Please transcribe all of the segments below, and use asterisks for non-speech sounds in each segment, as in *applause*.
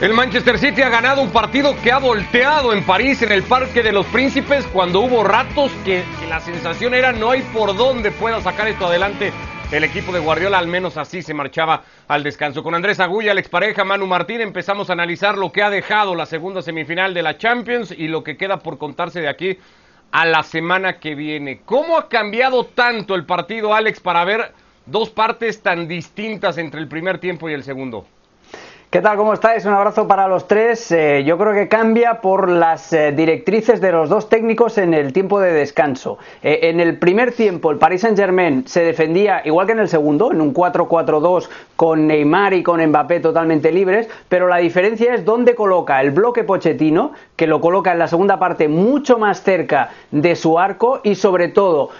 El Manchester City ha ganado un partido que ha volteado en París, en el Parque de los Príncipes, cuando hubo ratos que, la sensación era no hay por dónde pueda sacar esto adelante el equipo de Guardiola, al menos así se marchaba al descanso. Con Andrés Agulla, el expareja Manu Martín, empezamos a analizar lo que ha dejado la segunda semifinal de la Champions y lo que queda por contarse de aquí a la semana que viene. ¿Cómo ha cambiado tanto el partido, Alex, para ver dos partes tan distintas entre el primer tiempo y el segundo? ¿Qué tal? ¿Cómo estáis? Un abrazo para los tres. Eh, yo creo que cambia por las eh, directrices de los dos técnicos en el tiempo de descanso. Eh, en el primer tiempo, el Paris Saint-Germain se defendía igual que en el segundo, en un 4-4-2 con Neymar y con Mbappé totalmente libres, pero la diferencia es dónde coloca el bloque Pochettino, que lo coloca en la segunda parte mucho más cerca de su arco y sobre todo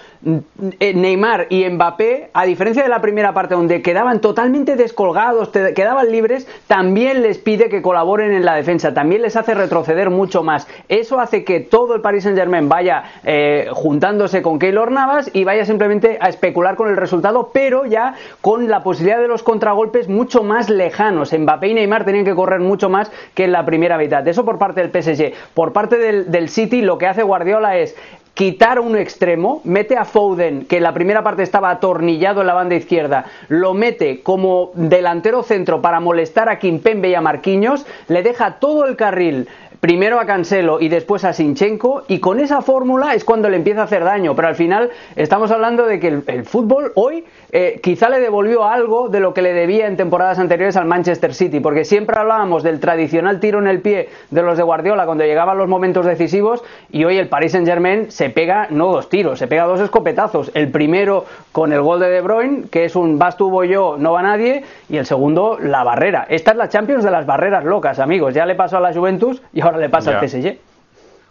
eh, Neymar y Mbappé, a diferencia de la primera parte donde quedaban totalmente descolgados, quedaban libres, también les pide que colaboren en la defensa, también les hace retroceder mucho más. Eso hace que todo el Paris Saint Germain vaya eh, juntándose con Keylor Navas y vaya simplemente a especular con el resultado, pero ya con la posibilidad de los contragolpes mucho más lejanos. Mbappé y Neymar tenían que correr mucho más que en la primera mitad. Eso por parte del PSG. Por parte del City, lo que hace Guardiola es quitar un extremo, mete a Foden, que en la primera parte estaba atornillado en la banda izquierda, lo mete como delantero centro para molestar a Kimpembe y a Marquinhos, le deja todo el carril primero a Cancelo y después a Sinchenko y con esa fórmula es cuando le empieza a hacer daño, pero al final estamos hablando de que el, fútbol hoy eh, quizá le devolvió algo de lo que le debía en temporadas anteriores al Manchester City, porque siempre hablábamos del tradicional tiro en el pie de los de Guardiola cuando llegaban los momentos decisivos y hoy el Paris Saint Germain se pega no dos tiros, se pega dos escopetazos, el primero con el gol de De Bruyne, que es un vas tú, yo, no va nadie, y el segundo la barrera. Esta es la Champions de las barreras locas, amigos, ya le pasó a la Juventus y ahora le pasa al PSG.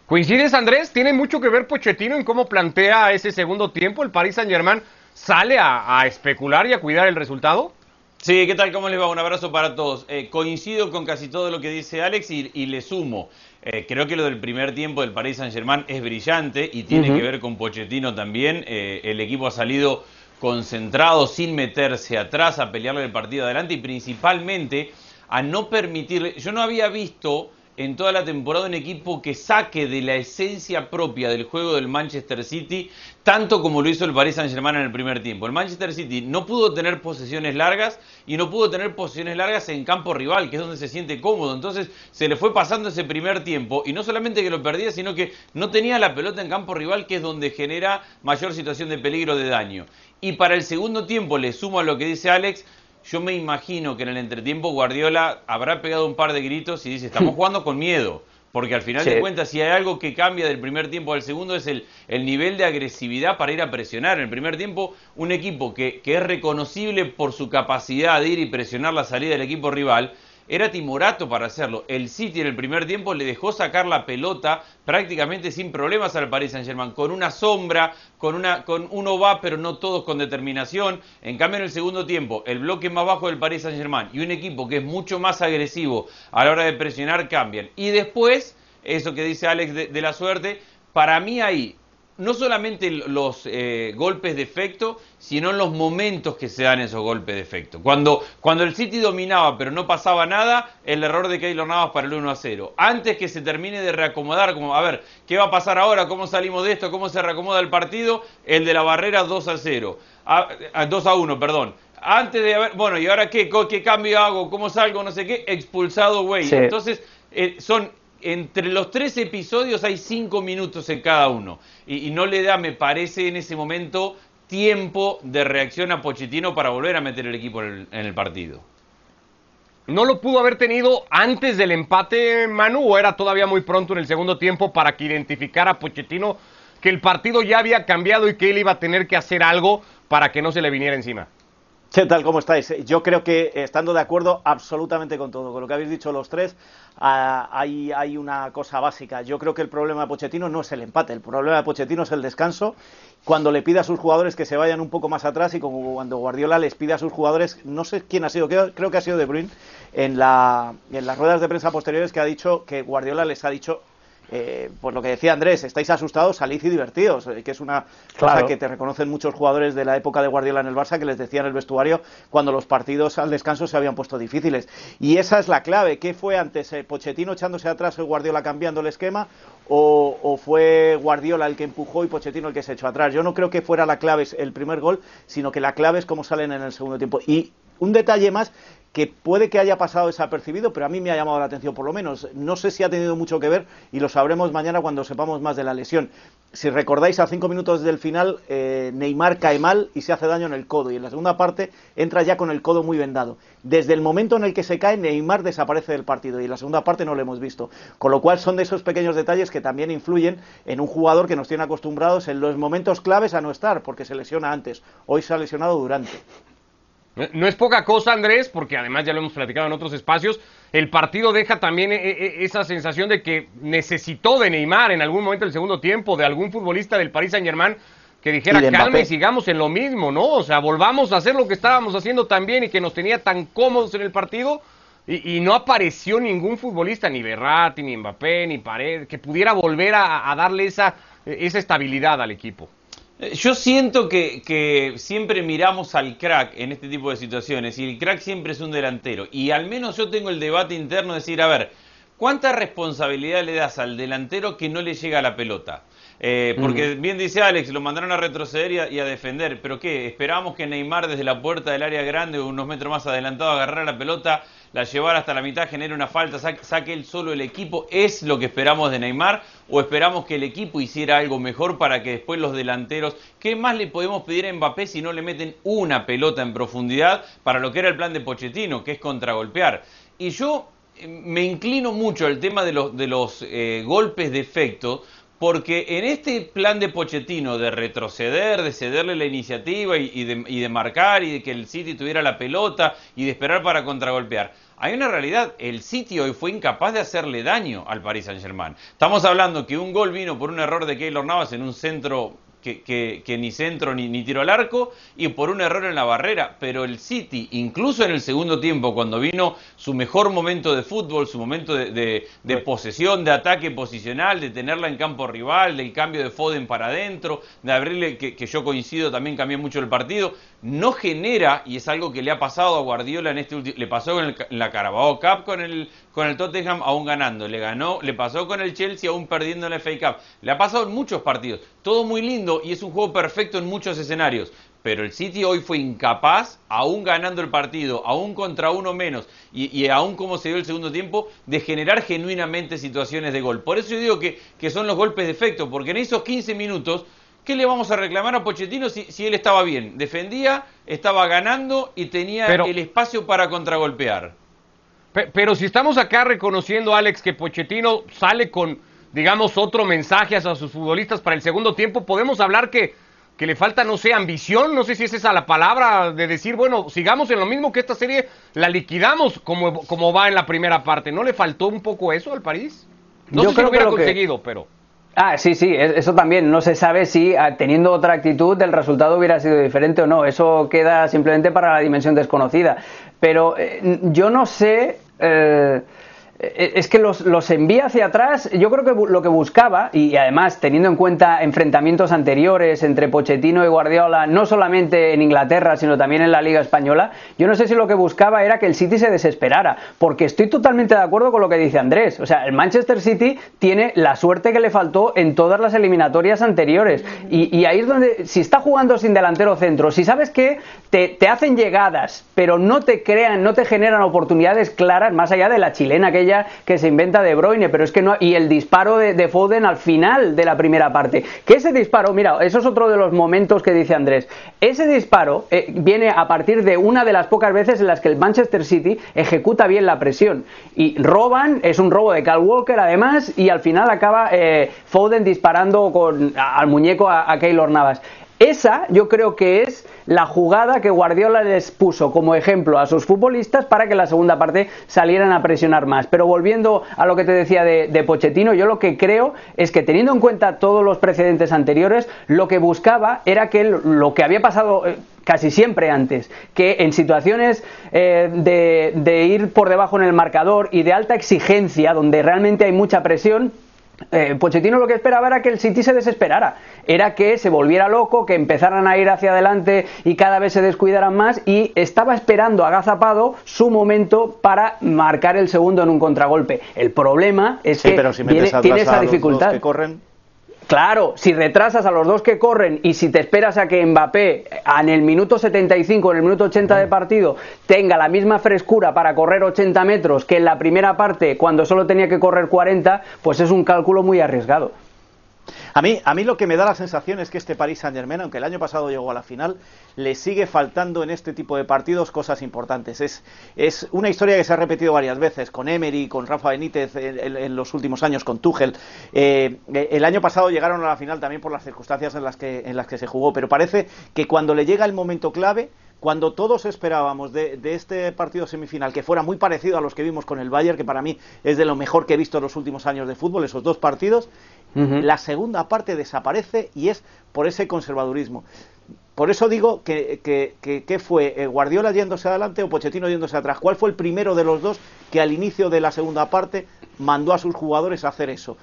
¿Coincides, Andrés? ¿Tiene mucho que ver Pochettino en cómo plantea ese segundo tiempo? ¿El Paris Saint-Germain sale a, especular y a cuidar el resultado? Sí, ¿qué tal? ¿Cómo les va? Un abrazo para todos. Eh, coincido con casi todo lo que dice Alex y, le sumo. Eh, creo que lo del primer tiempo del Paris Saint-Germain es brillante y tiene que ver con Pochettino también. Eh, el equipo ha salido concentrado, sin meterse atrás, a pelearle el partido adelante y principalmente a no permitirle. Yo no había visto en toda la temporada un equipo que saque de la esencia propia del juego del Manchester City, tanto como lo hizo el Paris Saint-Germain en el primer tiempo. El Manchester City no pudo tener posesiones largas y no pudo tener posesiones largas en campo rival, que es donde se siente cómodo. Entonces se le fue pasando ese primer tiempo y no solamente que lo perdía, sino que no tenía la pelota en campo rival, que es donde genera mayor situación de peligro de daño. Y para el segundo tiempo, le sumo a lo que dice Alex, yo me imagino que en el entretiempo Guardiola habrá pegado un par de gritos y dice, estamos *laughs* jugando con miedo. Porque al final de cuentas, si hay algo que cambia del primer tiempo al segundo es el, el nivel de agresividad para ir a presionar. En el primer tiempo, un equipo que, que es reconocible por su capacidad de ir y presionar la salida del equipo rival, era timorato para hacerlo. El City en el primer tiempo le dejó sacar la pelota prácticamente sin problemas al Paris Saint-Germain, con una sombra, con una con uno va, pero no todos con determinación. En cambio en el segundo tiempo, el bloque más bajo del Paris Saint-Germain y un equipo que es mucho más agresivo a la hora de presionar cambian. Y después, eso que dice Alex de, de la suerte, para mí ahí no solamente los eh, golpes de efecto, sino en los momentos que se dan esos golpes de efecto. Cuando, cuando el City dominaba pero no pasaba nada, el error de Keylor Navas para el 1 a 0. Antes que se termine de reacomodar, como a ver, ¿qué va a pasar ahora? ¿Cómo salimos de esto? ¿Cómo se reacomoda el partido? El de la barrera 2 a 0. A, 2 a 1, perdón. Antes de haber, bueno, ¿y ahora qué? ¿Qué cambio hago? ¿Cómo salgo? No sé qué. Expulsado, güey. Entonces, eh, son entre los tres episodios hay cinco minutos en cada uno. Y, no le da, me parece, en ese momento tiempo de reacción a Pochettino para volver a meter el equipo en el, partido. ¿No lo pudo haber tenido antes del empate, Manu, o era todavía muy pronto en el segundo tiempo para que identificara a Pochettino que el partido ya había cambiado y que él iba a tener que hacer algo para que no se le viniera encima? ¿Qué tal? ¿Cómo estáis? Yo creo que estando de acuerdo absolutamente con todo, con lo que habéis dicho los tres, ah, hay, una cosa básica. Yo creo que el problema de Pochettino no es el empate, el problema de Pochettino es el descanso. Cuando le pide a sus jugadores que se vayan un poco más atrás y como cuando Guardiola les pide a sus jugadores, no sé quién ha sido, creo que ha sido De Bruyne, en, la, en las ruedas de prensa posteriores que ha dicho que Guardiola les ha dicho eh, pues lo que decía Andrés, estáis asustados, salid y divertidos, eh, que es una cosa que te reconocen muchos jugadores de la época de Guardiola en el Barça que les decían en el vestuario cuando los partidos al descanso se habían puesto difíciles. Y esa es la clave. ¿Qué fue antes? Eh, ¿Pochettino echándose atrás o Guardiola cambiando el esquema? O, fue Guardiola el que empujó y Pochettino el que se echó atrás? Yo no creo que fuera la clave el primer gol, sino que la clave es cómo salen en el segundo tiempo. Y un detalle más que puede que haya pasado desapercibido, pero a mí me ha llamado la atención por lo menos. No sé si ha tenido mucho que ver y lo sabremos mañana cuando sepamos más de la lesión. Si recordáis, a cinco minutos del final, eh, Neymar cae mal y se hace daño en el codo y en la segunda parte entra ya con el codo muy vendado. Desde el momento en el que se cae, Neymar desaparece del partido y en la segunda parte no lo hemos visto. Con lo cual son de esos pequeños detalles que también influyen en un jugador que nos tiene acostumbrados en los momentos claves a no estar, porque se lesiona antes. Hoy se ha lesionado durante. No es poca cosa, Andrés, porque además ya lo hemos platicado en otros espacios. El partido deja también eh, eh, esa sensación de que necesitó de Neymar en algún momento del segundo tiempo, de algún futbolista del Paris Saint-Germain que dijera calma y sigamos en lo mismo, ¿no? O sea, volvamos a hacer lo que estábamos haciendo tan bien y que nos tenía tan cómodos en el partido. Y, no apareció ningún futbolista, ni Berratti, ni Mbappé, ni Pared, que pudiera volver a, a darle esa, esa estabilidad al equipo. Eh, yo siento que, siempre miramos al crack en este tipo de situaciones y el crack siempre es un delantero. Y al menos yo tengo el debate interno de decir, a ver, ¿cuánta responsabilidad le das al delantero que no le llega la pelota? Eh, porque bien dice Alex, lo mandaron a retroceder y a, defender, pero ¿qué? Esperamos que Neymar desde la puerta del área grande, unos metros más adelantado, agarrara la pelota, la llevara hasta la mitad, genere una falta, saque, saque él solo el equipo. ¿Es lo que esperamos de Neymar? ¿O esperamos que el equipo hiciera algo mejor para que después los delanteros... ¿Qué más le podemos pedir a Mbappé si no le meten una pelota en profundidad para lo que era el plan de Pochettino, que es contragolpear? Y yo eh, me inclino mucho al tema de los, de los eh, golpes de efecto, porque en este plan de Pochettino de retroceder, de cederle la iniciativa y, de, marcar y de que el City tuviera la pelota y de esperar para contragolpear, hay una realidad, el City hoy fue incapaz de hacerle daño al Paris Saint-Germain. Estamos hablando que un gol vino por un error de Keylor Navas en un centro que, ni centro ni, ni, tiro al arco y por un error en la barrera. Pero el City, incluso en el segundo tiempo, cuando vino su mejor momento de fútbol, su momento de, posesión, de ataque posicional, de tenerla en campo rival, del cambio de Foden para adentro, de abrirle, que, que yo coincido, también cambió mucho el partido, no genera, y es algo que le ha pasado a Guardiola en este último, le pasó en, la Carabao Cup con el, con el Tottenham aún ganando, le ganó, le pasó con el Chelsea aún perdiendo en la FA Cup, le ha pasado en muchos partidos, todo muy lindo y es un juego perfecto en muchos escenarios, pero el City hoy fue incapaz, aún ganando el partido, aún contra uno menos y, y, aún como se dio el segundo tiempo, de generar genuinamente situaciones de gol. Por eso yo digo que, que son los golpes de efecto, porque en esos 15 minutos ¿Qué le vamos a reclamar a Pochettino si, él estaba bien? Defendía, estaba ganando y tenía el espacio para contragolpear. Pero, si estamos acá reconociendo, Alex, que Pochettino sale con, digamos, otro mensaje a sus futbolistas para el segundo tiempo, podemos hablar que, que le falta, no sé, ambición, no sé si es esa la palabra de decir, bueno, sigamos en lo mismo que esta serie, la liquidamos como, como va en la primera parte. ¿No le faltó un poco eso al París? No sé si lo hubiera conseguido, pero... Ah, sí, sí, eso también. No se sabe si ah, teniendo otra actitud el resultado hubiera sido diferente o no. Eso queda simplemente para la dimensión desconocida. Pero eh, yo no sé. Eh, es que los, los, envía hacia atrás. Yo creo que lo que buscaba, y además teniendo en cuenta enfrentamientos anteriores entre Pochettino y Guardiola, no solamente en Inglaterra, sino también en la Liga Española, yo no sé si lo que buscaba era que el City se desesperara, porque estoy totalmente de acuerdo con lo que dice Andrés. O sea, el Manchester City tiene la suerte que le faltó en todas las eliminatorias anteriores. Y, ahí es donde, si está jugando sin delantero centro, si sabes que te, te hacen llegadas, pero no te crean, no te generan oportunidades claras, más allá de la chilena que que se inventa De Bruyne, pero es que no. Y el disparo de, Foden al final de la primera parte. Que ese disparo, mira, eso es otro de los momentos que dice Andrés. Ese disparo eh, viene a partir de una de las pocas veces en las que el Manchester City ejecuta bien la presión. Y roban, es un robo de Cal Walker además, y al final acaba eh, Foden disparando con, al muñeco a, a Keylor Navas. Esa yo creo que es la jugada que Guardiola les puso como ejemplo a sus futbolistas para que la segunda parte salieran a presionar más. Pero volviendo a lo que te decía de, de Pochettino, yo lo que creo es que teniendo en cuenta todos los precedentes anteriores, lo que buscaba era que lo que había pasado eh, casi siempre antes, que en situaciones eh, de ir por debajo en el marcador y de alta exigencia, donde realmente hay mucha presión, eh, Pochettino lo que esperaba era que el City se desesperara, era que se volviera loco, que empezaran a ir hacia adelante y cada vez se descuidaran más y estaba esperando agazapado su momento para marcar el segundo en un contragolpe. El problema es que tiene esa dificultad. que corren Claro, si retrasas a los dos que corren y si te esperas a que Mbappé en el minuto 75, en el minuto 80 de partido, tenga la misma frescura para correr 80 metros que en la primera parte cuando solo tenía que correr 40, pues es un cálculo muy arriesgado. A mí, a mí lo que me da la sensación es que este Paris Saint Germain, aunque el año pasado llegó a la final, le sigue faltando en este tipo de partidos cosas importantes. Es, es una historia que se ha repetido varias veces con Emery, con Rafa Benítez en, los últimos años, con Tuchel. Eh, el año pasado llegaron a la final también por las circunstancias en las que, en las que se jugó, pero parece que cuando le llega el momento clave, cuando todos esperábamos de, este partido semifinal que fuera muy parecido a los que vimos con el Bayern, que para mí es de lo mejor que he visto en los últimos años de fútbol, esos dos partidos, la segunda parte desaparece y es por ese conservadurismo. Por eso digo que, que, fue eh, Guardiola yéndose adelante o Pochettino yéndose atrás. ¿Cuál fue el primero de los dos que al inicio de la segunda parte mandó a sus jugadores a hacer eso?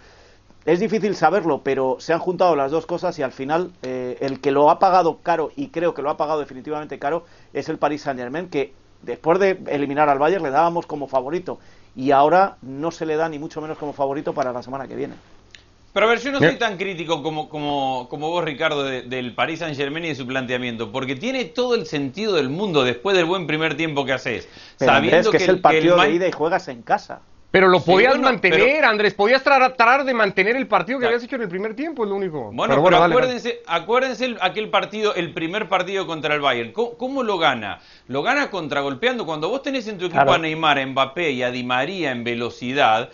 Es difícil saberlo, pero se han juntado las dos cosas y al final eh, el que lo ha pagado caro, y creo que lo ha pagado definitivamente caro, es el Paris Saint Germain, que después de eliminar al Bayern le dábamos como favorito y ahora no se le da ni mucho menos como favorito para la semana que viene. Pero a ver, yo no soy tan crítico como, como, como vos, Ricardo, del Paris Saint Germain y de su planteamiento, porque tiene todo el sentido del mundo después del buen primer tiempo que haces. sabiendo que, es el partido de ida y juegas en casa. Pero lo podías mantener, Andrés, podías tratar de mantener el partido que habías hecho en el primer tiempo, es lo único. Bueno, pero, acuérdense, acuérdense aquel partido, el primer partido contra el Bayern. ¿Cómo, lo gana? Lo gana contragolpeando. Cuando vos tenés en tu equipo a Neymar, a Mbappé y a Di María en velocidad,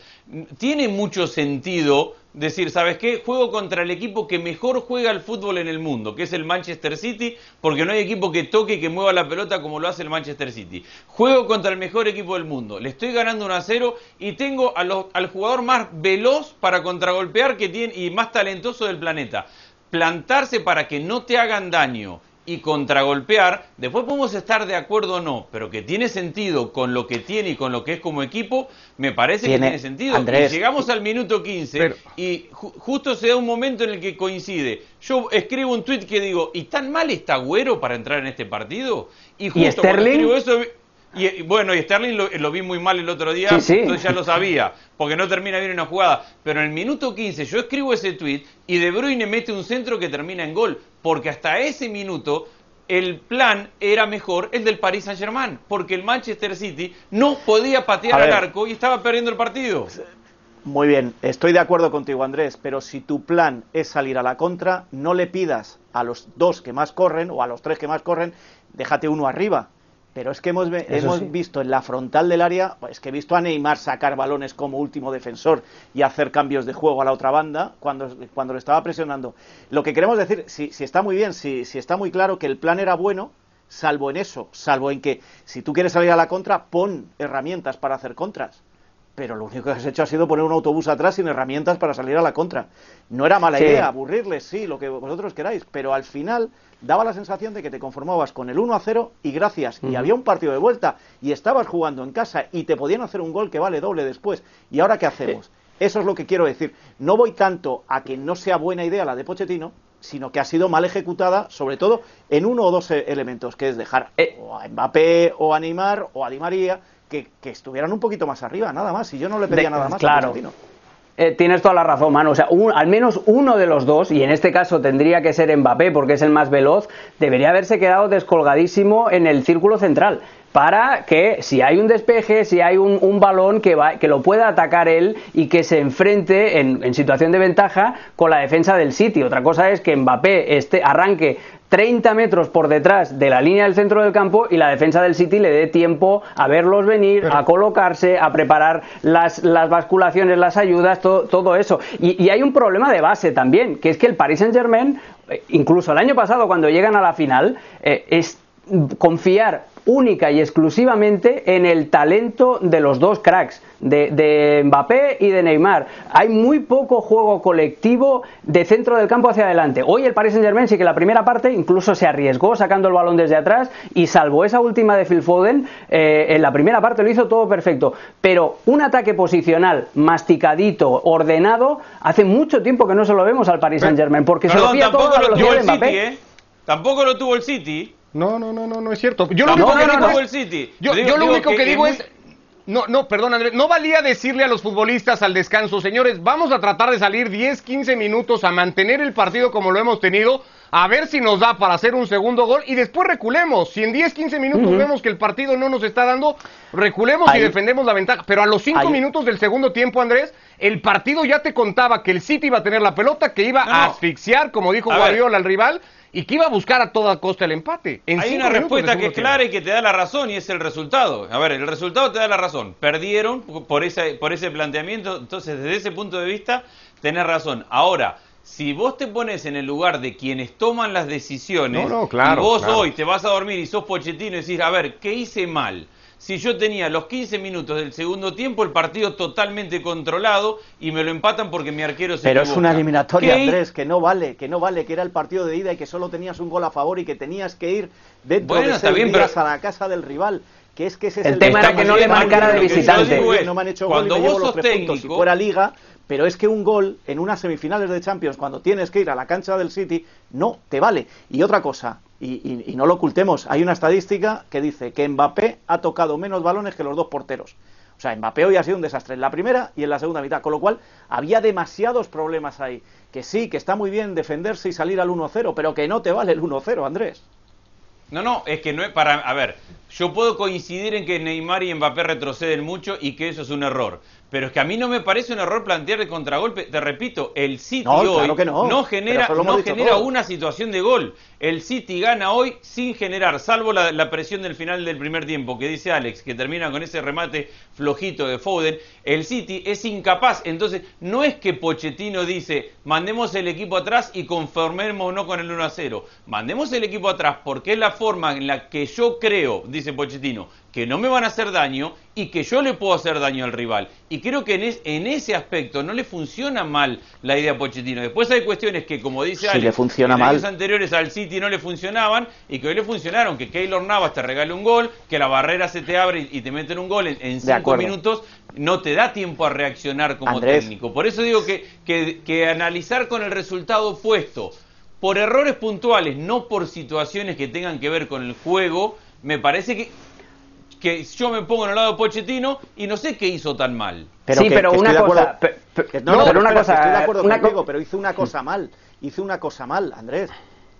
tiene mucho sentido decir, ¿sabes qué? Juego contra el equipo que mejor juega el fútbol en el mundo, que es el Manchester City, porque no hay equipo que toque y que mueva la pelota como lo hace el Manchester City. Juego contra el mejor equipo del mundo, le estoy ganando 1 a 0 y tengo al jugador más veloz para contragolpear que tiene, y más talentoso del planeta. Plantarse para que no te hagan daño y contragolpear, después podemos estar de acuerdo o no, pero que tiene sentido con lo que tiene y con lo que es como equipo, me parece que tiene sentido. Y llegamos al minuto 15 y justo se da un momento en el que coincide. Yo escribo un tweet que digo, ¿y tan mal está Güero para entrar en este partido? Y justo cuando escribo eso y, bueno, y Sterling lo, vi muy mal el otro día, entonces ya lo sabía, porque no termina bien una jugada. Pero en el minuto 15 yo escribo ese tweet y De Bruyne mete un centro que termina en gol, porque hasta ese minuto el plan era mejor el del Paris Saint Germain, porque el Manchester City no podía patear al arco y estaba perdiendo el partido. Muy bien, estoy de acuerdo contigo Andrés, pero si tu plan es salir a la contra, no le pidas a los dos que más corren o a los tres que más corren, déjate uno arriba pero es que hemos, hemos visto en la frontal del área, es que he visto a Neymar sacar balones como último defensor y hacer cambios de juego a la otra banda cuando, cuando le estaba presionando. Lo que queremos decir, si, si está muy bien, si, si está muy claro que el plan era bueno, salvo en eso, salvo en que si tú quieres salir a la contra, pon herramientas para hacer contras pero lo único que has hecho ha sido poner un autobús atrás sin herramientas para salir a la contra. No era mala idea, aburrirles, sí, lo que vosotros queráis, pero al final daba la sensación de que te conformabas con el 1 a 0 y gracias, y había un partido de vuelta y estabas jugando en casa y te podían hacer un gol que vale doble después. ¿Y ahora qué hacemos? Eso es lo que quiero decir. No voy tanto a que no sea buena idea la de Pochettino, sino que ha sido mal ejecutada, sobre todo en uno o dos e-, elementos, que es dejar eh. o a Mbappé o a Neymar o a Di María que, estuvieran un poquito más arriba, nada más. Y yo no le pedía nada más. Claro. Eh, tienes toda la razón, mano. O sea, al menos uno de los dos, y en este caso tendría que ser Mbappé porque es el más veloz, debería haberse quedado descolgadísimo en el círculo central para que si hay un despeje, si hay un, balón que, va, que lo pueda atacar él y que se enfrente en, en, situación de ventaja con la defensa del sitio. Otra cosa es que Mbappé este, arranque 30 metros por detrás de la línea del centro del campo y la defensa del City le dé tiempo a verlos venir, a colocarse, a preparar las, las basculaciones, las ayudas, todo, todo eso. Y, hay un problema de base también, que es que el Paris Saint Germain, eh, incluso el año pasado cuando llegan a la final, eh, es confiar única y exclusivamente en el talento de los dos cracks, de, Mbappé y de Neymar. Hay muy poco juego colectivo de centro del campo hacia adelante. Hoy el Paris Saint Germain sí que la primera parte incluso se arriesgó sacando el balón desde atrás y salvo esa última de Phil Foden, eh, en la primera parte lo hizo todo perfecto. Pero un ataque posicional masticadito, ordenado, hace mucho tiempo que no se lo vemos al Paris Saint Germain porque se lo pilla todo a la velocidad de Mbappé. ¿eh? Tampoco lo tuvo el City. No, no, no, no, no es cierto. Yo lo único que digo, el City. Yo, lo único que, digo es, no, no, perdón Andrés, no valía decirle a los futbolistas al descanso, señores, vamos a tratar de salir 10, 15 minutos a mantener el partido como lo hemos tenido, a ver si nos da para hacer un segundo gol y después reculemos. Si en 10, 15 minutos vemos que el partido no nos está dando, reculemos y defendemos la ventaja. Pero a los 5 minutos del segundo tiempo, Andrés, el partido ya te contaba que el City iba a tener la pelota, que iba a asfixiar, como dijo Guardiola al rival y que iba a buscar a toda costa el empate. Hay una respuesta que es clara y que te da la razón y es el resultado. A ver, el resultado te da la razón. Perdieron por ese, por ese planteamiento, entonces desde ese punto de vista tenés razón. Ahora, si vos te pones en el lugar de quienes toman las decisiones y vos hoy te vas a dormir y sos pochetino y decís, a ver, ¿qué hice mal? Si yo tenía los 15 minutos del segundo tiempo el partido totalmente controlado y me lo empatan porque mi arquero se Pero es una eliminatoria, Andrés, que no vale, que no vale, que era el partido de ida y que solo tenías un gol a favor y que tenías que ir dentro de seis días a la casa del rival. Que es que ese es el, tema era que no le marcara de visitante. no me han hecho gol y me llevo los tres puntos. Si fuera liga, pero es que un gol en unas semifinales de Champions, cuando tienes que ir a la cancha del City, no te vale. Y otra cosa, y, no lo ocultemos, hay una estadística que dice que Mbappé ha tocado menos balones que los dos porteros. O sea, Mbappé hoy ha sido un desastre en la primera y en la segunda mitad, con lo cual había demasiados problemas ahí. Que sí, que está muy bien defenderse y salir al 1-0, pero que no te vale el 1-0, Andrés. No, no, es que no es para... A ver, yo puedo coincidir en que Neymar y Mbappé retroceden mucho y que eso es un error. Pero es que a mí no me parece un error plantear de contragolpe. Te repito, el City hoy no. genera, no genera una situación de gol. El City gana hoy sin generar, salvo la, presión del final del primer tiempo, que dice Alex, que termina con ese remate flojito de Foden. El City es incapaz. Entonces, no es que Pochettino dice, mandemos el equipo atrás y conformémonos con el 1 a 0. Mandemos el equipo atrás porque es la forma en la que yo creo, dice Pochettino, que no me van a hacer daño y que yo le puedo hacer daño al rival. Y creo que en, ese aspecto no le funciona mal la idea a Pochettino. Después hay cuestiones que, como dice Alex, le funciona en años anteriores al City no le funcionaban y que hoy le funcionaron. Que Keylor Navas te regale un gol, que la barrera se te abre y, te meten un gol en, cinco minutos, no te da tiempo a reaccionar como técnico. Por eso digo que, que, que analizar con el resultado opuesto, por errores puntuales, no por situaciones que tengan que ver con el juego, me parece que que yo me pongo en el lado de Pochettino y no sé qué hizo tan mal. sí, pero una cosa. no, pero una cosa. Estoy de acuerdo contigo, pero hizo una cosa mal. Hizo una cosa mal, Andrés.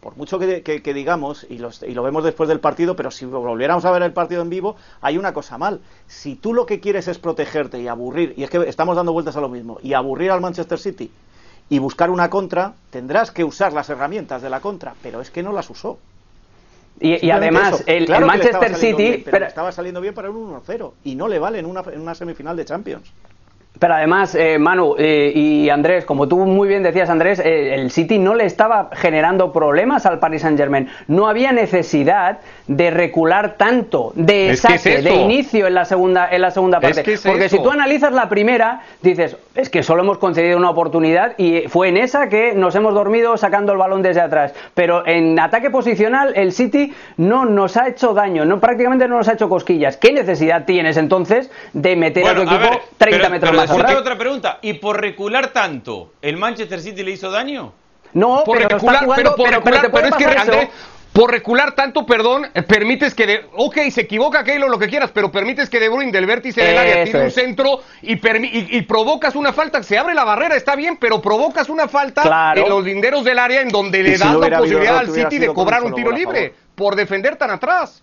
Por mucho que, que, digamos, y, y, lo vemos después del partido, pero si volviéramos a ver el partido en vivo, hay una cosa mal. Si tú lo que quieres es protegerte y aburrir, y es que estamos dando vueltas a lo mismo, y aburrir al Manchester City y buscar una contra, tendrás que usar las herramientas de la contra, pero es que no las usó. Y, además, el, Manchester City. pero, estaba saliendo bien para un 1-0 y no le vale en una, en una semifinal de Champions. Pero además, eh, Manu eh, y Andrés, como tú muy bien decías, Andrés, eh, el City no le estaba generando problemas al Paris Saint Germain. No había necesidad de recular tanto de saque, de inicio en la segunda, en la segunda parte. Porque si tú analizas la primera, dices, es que solo hemos concedido una oportunidad y fue en esa que nos hemos dormido sacando el balón desde atrás. Pero en ataque posicional, el City no nos ha hecho daño, no prácticamente no nos ha hecho cosquillas. ¿Qué necesidad tienes entonces de meter a tu equipo 30 metros más? Otra pregunta. ¿Y por recular tanto, el Manchester City le hizo daño? No, por pero recular, pero, por recular, pero, es que por recular tanto, perdón, eh, permites que, de, ok, se equivoca Keylor, lo que quieras, pero permites que De Bruyne del vértice del área tire un centro y, y, provocas una falta, se abre la barrera, está bien, pero provocas una falta en los linderos del área en donde le das la posibilidad al City de cobrar un tiro libre por defender tan atrás.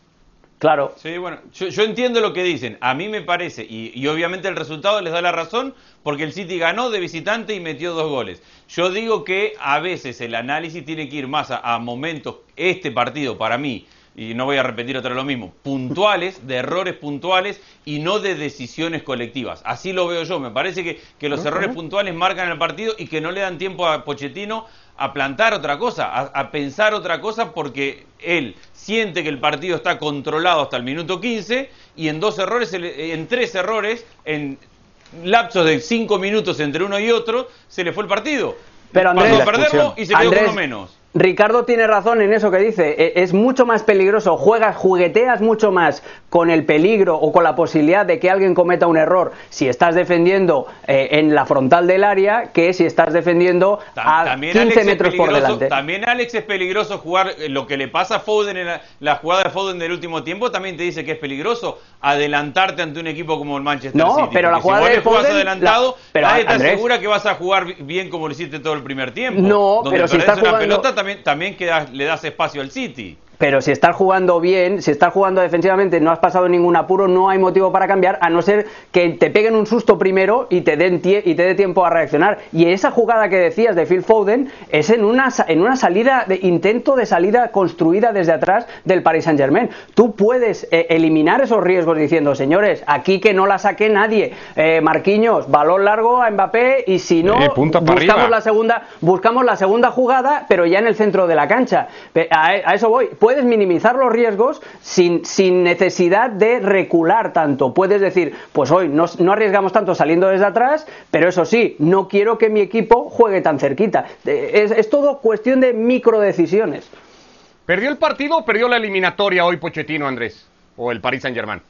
Claro. Sí, bueno, yo, entiendo lo que dicen. A mí me parece, y, obviamente el resultado les da la razón, porque el City ganó de visitante y metió dos goles. Yo digo que a veces el análisis tiene que ir más a, momentos. Este partido, para mí, y no voy a repetir otra vez lo mismo, puntuales, de errores puntuales y no de decisiones colectivas. Así lo veo yo. Me parece que, que los errores puntuales marcan el partido y que no le dan tiempo a Pochettino a plantar otra cosa, a, pensar otra cosa porque él siente que el partido está controlado hasta el minuto 15 y en dos errores, en tres errores, en lapsos de cinco minutos entre uno y otro, se le fue el partido. Pero Andrés, perderlo y se quedó con uno menos. Ricardo tiene razón en eso que dice. E, es mucho más peligroso, juegas, jugueteas mucho más con el peligro o con la posibilidad de que alguien cometa un error si estás defendiendo eh, en la frontal del área que si estás defendiendo a 15 metros por delante. También Alex es peligroso jugar eh, lo que le pasa a Foden en la, jugada de Foden del último tiempo. También te dice que es peligroso adelantarte ante un equipo como el Manchester City. No, pero la jugada si de Foden, adelantado, nadie te asegura que vas a jugar bien como lo hiciste todo el primer tiempo. No, pero si estás jugando... pelota también, también le das espacio al City. Pero si estás jugando bien, si estás jugando defensivamente, no has pasado ningún apuro, no hay motivo para cambiar, a no ser que te peguen un susto primero y te den y te dé tiempo a reaccionar. Y esa jugada que decías de Phil Foden es en una, en una salida, de intento de salida construida desde atrás del Paris Saint Germain. Tú puedes eh, eliminar esos riesgos diciendo, señores, aquí que no la saque nadie. Eh, Marquinhos, balón largo a Mbappé y si no, eh, buscamos la segunda, buscamos la segunda jugada, pero ya en el centro de la cancha. A, a eso voy puedes minimizar los riesgos sin, sin necesidad de recular tanto. Puedes decir, pues hoy no, arriesgamos tanto saliendo desde atrás, pero eso sí, no quiero que mi equipo juegue tan cerquita. Es, es todo cuestión de micro decisiones. ¿Perdió el partido o perdió la eliminatoria hoy Pochettino, Andrés? ¿O el Paris Saint-Germain?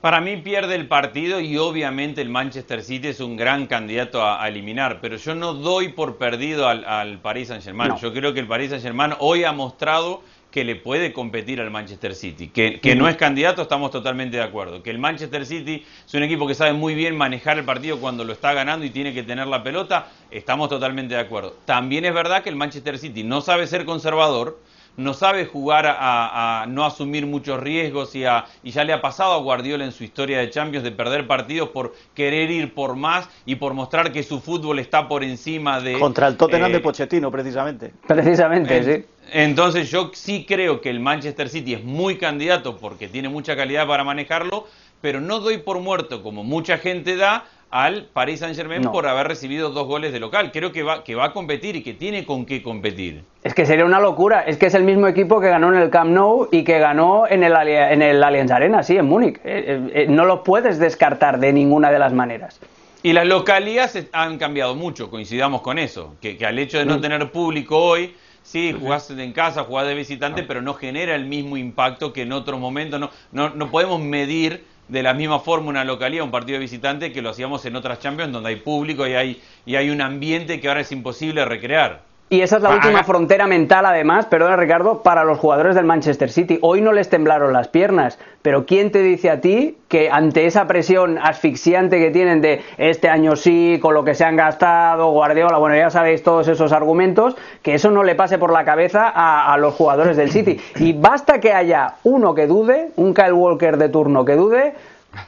Para mí pierde el partido y obviamente el Manchester City es un gran candidato a, eliminar, pero yo no doy por perdido al, Paris Saint Germain. Yo creo que el Paris Saint Germain hoy ha mostrado que le puede competir al Manchester City. Que, que no es candidato, estamos totalmente de acuerdo. Que el Manchester City es un equipo que sabe muy bien manejar el partido cuando lo está ganando y tiene que tener la pelota, estamos totalmente de acuerdo. También es verdad que el Manchester City no sabe ser conservador, no sabe jugar a, no asumir muchos riesgos y, y, ya le ha pasado a Guardiola en su historia de Champions de perder partidos por querer ir por más y por mostrar que su fútbol está por encima de... Contra el Tottenham de eh, Pochettino, precisamente. Precisamente, sí. Entonces yo sí creo que el Manchester City es muy candidato porque tiene mucha calidad para manejarlo, pero no doy por muerto, como mucha gente da, al Paris Saint Germain por haber recibido dos goles de local. Creo que va, que va a competir y que tiene con qué competir. Es que sería una locura. Es que es el mismo equipo que ganó en el Camp Nou y que ganó en el, en el Allianz Arena, sí, en Múnich. Eh, eh, eh, no lo puedes descartar de ninguna de las maneras. Y las localidades han cambiado mucho, coincidamos con eso. Que, al hecho de no mm. tener público hoy Sí, jugás en casa, jugás de visitante, pero no genera el mismo impacto que en otros momentos. No, no, no podemos medir de la misma forma una localidad, un partido de visitante, que lo hacíamos en otras Champions, donde hay público y hay, y hay un ambiente que ahora es imposible recrear. Y esa es la última frontera mental, además, perdona Ricardo, para los jugadores del Manchester City. Hoy no les temblaron las piernas, pero ¿quién te dice a ti que ante esa presión asfixiante que tienen de este año sí, con lo que se han gastado, Guardiola, bueno, ya sabéis todos esos argumentos, que eso no le pase por la cabeza a, a los jugadores del City? Y basta que haya uno que dude, un Kyle Walker de turno que dude,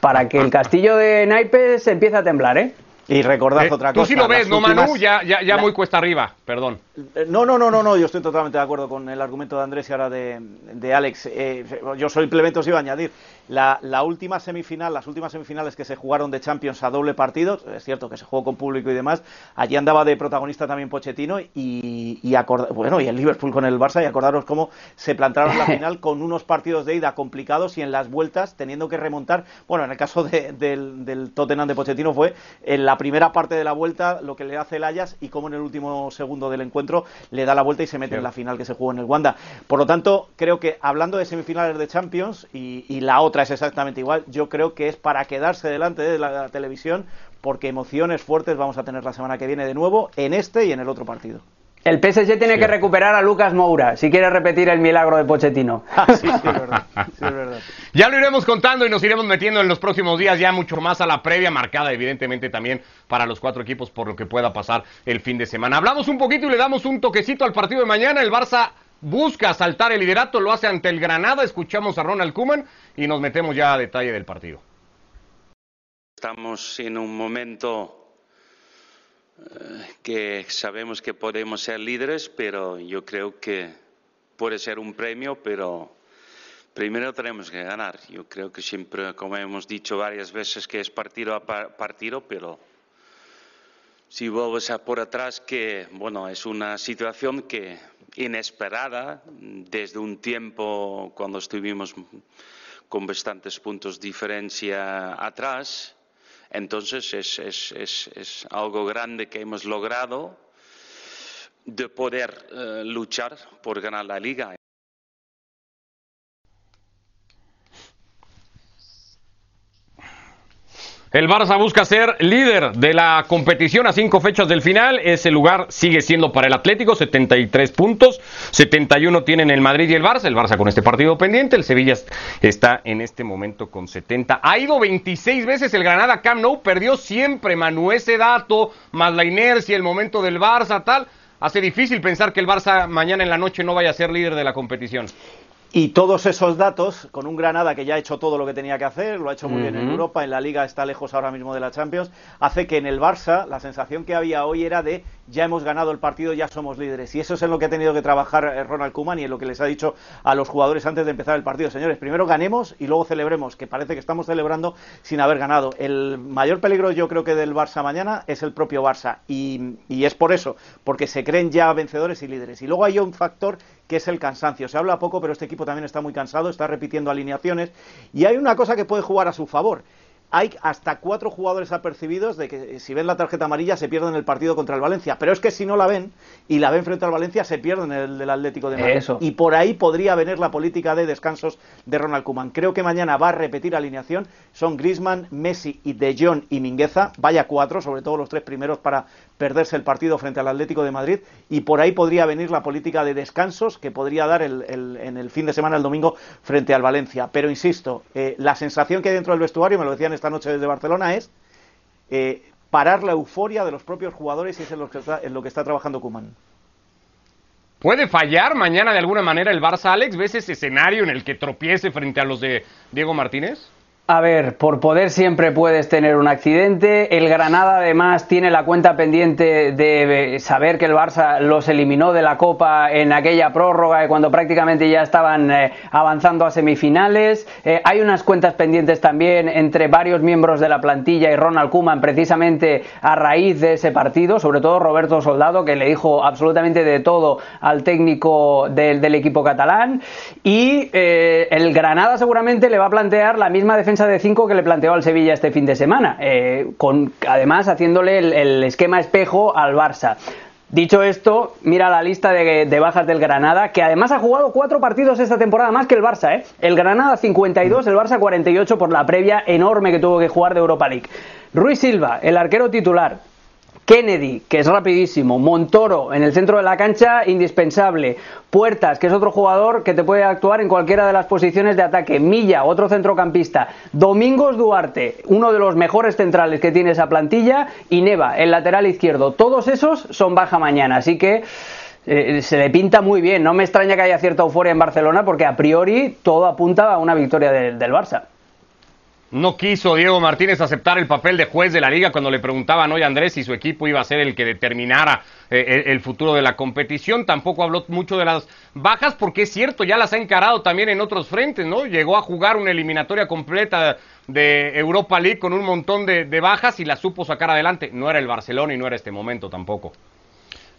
para que el castillo de naipes empiece a temblar, ¿eh? Y recordad eh, otra cosa. Tú sí lo ves, ¿no, Manu? Ya, ya, ya muy cuesta arriba, perdón. Eh, no, no, no, no, no, yo estoy totalmente de acuerdo con el argumento de Andrés y ahora de, de Alex. Eh, yo simplemente os iba a añadir, la, la, última semifinal, las últimas semifinales que se jugaron de Champions a doble partido, es cierto que se jugó con público y demás, allí andaba de protagonista también Pochettino y, y bueno, y el Liverpool con el Barça y acordaros cómo se plantaron la *laughs* final con unos partidos de ida complicados y en las vueltas teniendo que remontar, bueno, en el caso del, del Tottenham de Pochettino fue en la primera parte de la vuelta lo que le hace el Ayas y cómo en el último segundo del encuentro le da la vuelta y se mete en la final que se jugó en el Wanda. Por lo tanto, creo que hablando de semifinales de Champions y, la otra es exactamente igual, yo creo que es para quedarse delante de la televisión porque emociones fuertes vamos a tener la semana que viene de nuevo en este y en el otro partido. El PSG tiene que recuperar a Lucas Moura si quiere repetir el milagro de Pochettino. *laughs* Ah, sí, sí, es verdad. Sí, es verdad. *laughs* Ya lo iremos contando y nos iremos metiendo en los próximos días ya mucho más a la previa marcada, evidentemente también para los cuatro equipos por lo que pueda pasar el fin de semana. Hablamos un poquito y le damos un toquecito al partido de mañana. El Barça busca saltar el liderato, lo hace ante el Granada. Escuchamos a Ronald Koeman y nos metemos ya a detalle del partido. Estamos en un momento que sabemos que podemos ser líderes, pero yo creo que puede ser un premio, pero primero tenemos que ganar. Yo creo que siempre, como hemos dicho varias veces, que es partido a partido, pero si vuelves a por atrás, que bueno, es una situación que inesperada desde un tiempo cuando estuvimos con bastantes puntos de diferencia atrás. Entonces es, es, es, es algo grande que hemos logrado de poder eh, luchar por ganar la liga. El Barça busca ser líder de la competición a cinco fechas del final. Ese lugar sigue siendo para el Atlético, 73 puntos. 71 tienen el Madrid y el Barça. El Barça con este partido pendiente. El Sevilla está en este momento con 70. Ha ido 26 veces el Granada Camp. Perdió siempre, Manu. Ese dato, más la inercia, el momento del Barça, tal. Hace difícil pensar que el Barça mañana en la noche no vaya a ser líder de la competición. Y todos esos datos, con un Granada que ya ha hecho todo lo que tenía que hacer, lo ha hecho muy bien en Europa, en la Liga está lejos ahora mismo de la Champions, hace que en el Barça la sensación que había hoy era de ya hemos ganado el partido, ya somos líderes. Y eso es en lo que ha tenido que trabajar eh, Ronald Koeman y en lo que les ha dicho a los jugadores antes de empezar el partido. Señores, primero ganemos y luego celebremos, que parece que estamos celebrando sin haber ganado. El mayor peligro yo creo que del Barça mañana es el propio Barça. Y, y es por eso, porque se creen ya vencedores y líderes. Y luego hay un factor que es el cansancio. Se habla poco, pero este equipo también está muy cansado, está repitiendo alineaciones. Y hay una cosa que puede jugar a su favor hay hasta cuatro jugadores apercibidos de que si ven la tarjeta amarilla se pierden el partido contra el Valencia. Pero es que si no la ven y la ven frente al Valencia se pierden el del Atlético de Madrid. Y por ahí podría venir la política de descansos de Ronald Koeman. Creo que mañana va a repetir alineación. Son Grisman, Messi y De Jong y Mingueza. Vaya cuatro, sobre todo los tres primeros para perderse el partido frente al Atlético de Madrid. Y por ahí podría venir la política de descansos que podría dar el, en el fin de semana, el domingo, frente al Valencia. Pero insisto, eh, la sensación que hay dentro del vestuario, me lo decían esta noche desde Barcelona es eh, parar la euforia de los propios jugadores y es en lo que está, trabajando Kuman. ¿Puede fallar mañana de alguna manera el Barça, Alex? ¿Ves ese escenario en el que tropiece frente a los de Diego Martínez? A ver, por poder siempre puedes tener un accidente. El Granada además tiene la cuenta pendiente de saber que el Barça los eliminó de la Copa en aquella prórroga y cuando prácticamente ya estaban eh, avanzando a semifinales. Eh, hay unas cuentas pendientes también entre varios miembros de la plantilla y Ronald Koeman precisamente a raíz de ese partido, sobre todo Roberto Soldado que le dijo absolutamente de todo al técnico del, equipo catalán y eh, el Granada seguramente le va a plantear la misma defensa de 5 que le planteó al Sevilla este fin de semana, eh, con, además haciéndole el, esquema espejo al Barça. Dicho esto, mira la lista de, bajas del Granada, que además ha jugado cuatro partidos esta temporada más que el Barça. ¿eh? El Granada 52, el Barça 48 por la previa enorme que tuvo que jugar de Europa League. Ruiz Silva, el arquero titular, Kennedy, que es rapidísimo, Montoro en el centro de la cancha, indispensable, Puertas, que es otro jugador que te puede actuar en cualquiera de las posiciones de ataque, Milla, otro centrocampista, Domingos Duarte, uno de los mejores centrales que tiene esa plantilla, y Neva, el lateral izquierdo, todos esos son baja mañana, así que eh, se le pinta muy bien, no me extraña que haya cierta euforia en Barcelona porque a priori todo apunta a una victoria del Barça. No quiso Diego Martínez aceptar el papel de juez de la liga cuando le preguntaban hoy a Andrés si su equipo iba a ser el que determinara eh, el, futuro de la competición. Tampoco habló mucho de las bajas porque es cierto, ya las ha encarado también en otros frentes, ¿no? Llegó a jugar una eliminatoria completa de Europa League con un montón de, de bajas y la supo sacar adelante. No era el Barcelona y no era este momento tampoco.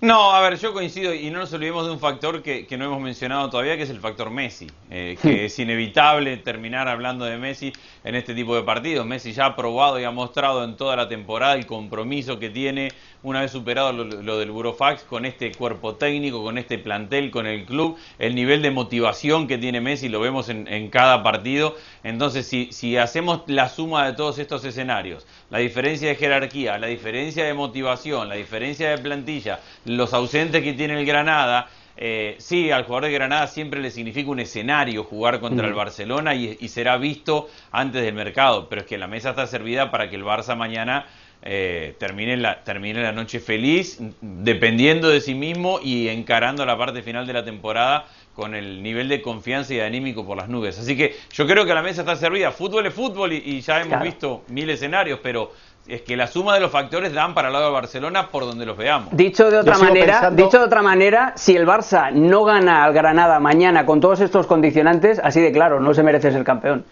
No, a ver, yo coincido y no nos olvidemos de un factor que, no hemos mencionado todavía, que es el factor Messi, eh, que es inevitable terminar hablando de Messi en este tipo de partidos. Messi ya ha probado y ha mostrado en toda la temporada el compromiso que tiene una vez superado lo, del Burofax con este cuerpo técnico, con este plantel, con el club, el nivel de motivación que tiene Messi lo vemos en, en cada partido. Entonces, si, si hacemos la suma de todos estos escenarios, la diferencia de jerarquía, la diferencia de motivación, la diferencia de plantilla, los ausentes que tiene el Granada, eh, sí, al jugador de Granada siempre le significa un escenario jugar contra el Barcelona y, será visto antes del mercado, pero es que la mesa está servida para que el Barça mañana eh, termine, la, termine la noche feliz, dependiendo de sí mismo y encarando la parte final de la temporada con el nivel de confianza y de anímico por las nubes. Así que yo creo que la mesa está servida. Fútbol es fútbol y, ya hemos visto mil escenarios, pero es que la suma de los factores dan para el lado de Barcelona por donde los veamos. Dicho de otra manera, pensando- dicho de otra manera, si el Barça no gana al Granada mañana con todos estos condicionantes, así de claro, no se merece ser campeón.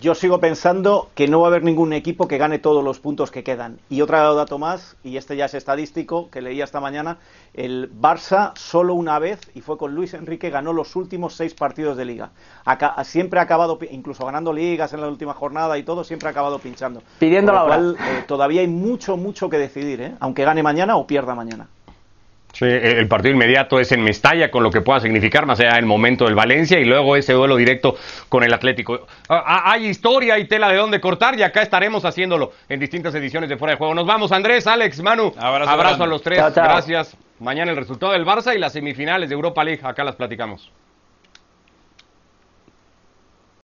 Yo sigo pensando que no va a haber ningún equipo que gane todos los puntos que quedan. Y otro dato más, y este ya es estadístico, que leí esta mañana, el Barça solo una vez, y fue con Luis Enrique, ganó los últimos seis partidos de liga. Aca- siempre ha acabado, incluso ganando ligas en la última jornada y todo, siempre ha acabado pinchando. Pidiendo la hora. cual, eh, todavía hay mucho, mucho que decidir, ¿eh? aunque gane mañana o pierda mañana. Sí, el partido inmediato es en Mestalla, con lo que pueda significar, más allá del momento del Valencia, y luego ese duelo directo con el Atlético. Ah, ah, Hay historia y tela de dónde cortar, y acá estaremos haciéndolo en distintas ediciones de Fuera de Juego. Nos vamos, Andrés, Alex, Manu. Abrazo a los tres. Chao, chao. Gracias. Mañana el resultado del Barça y las semifinales de Europa League. Acá las platicamos.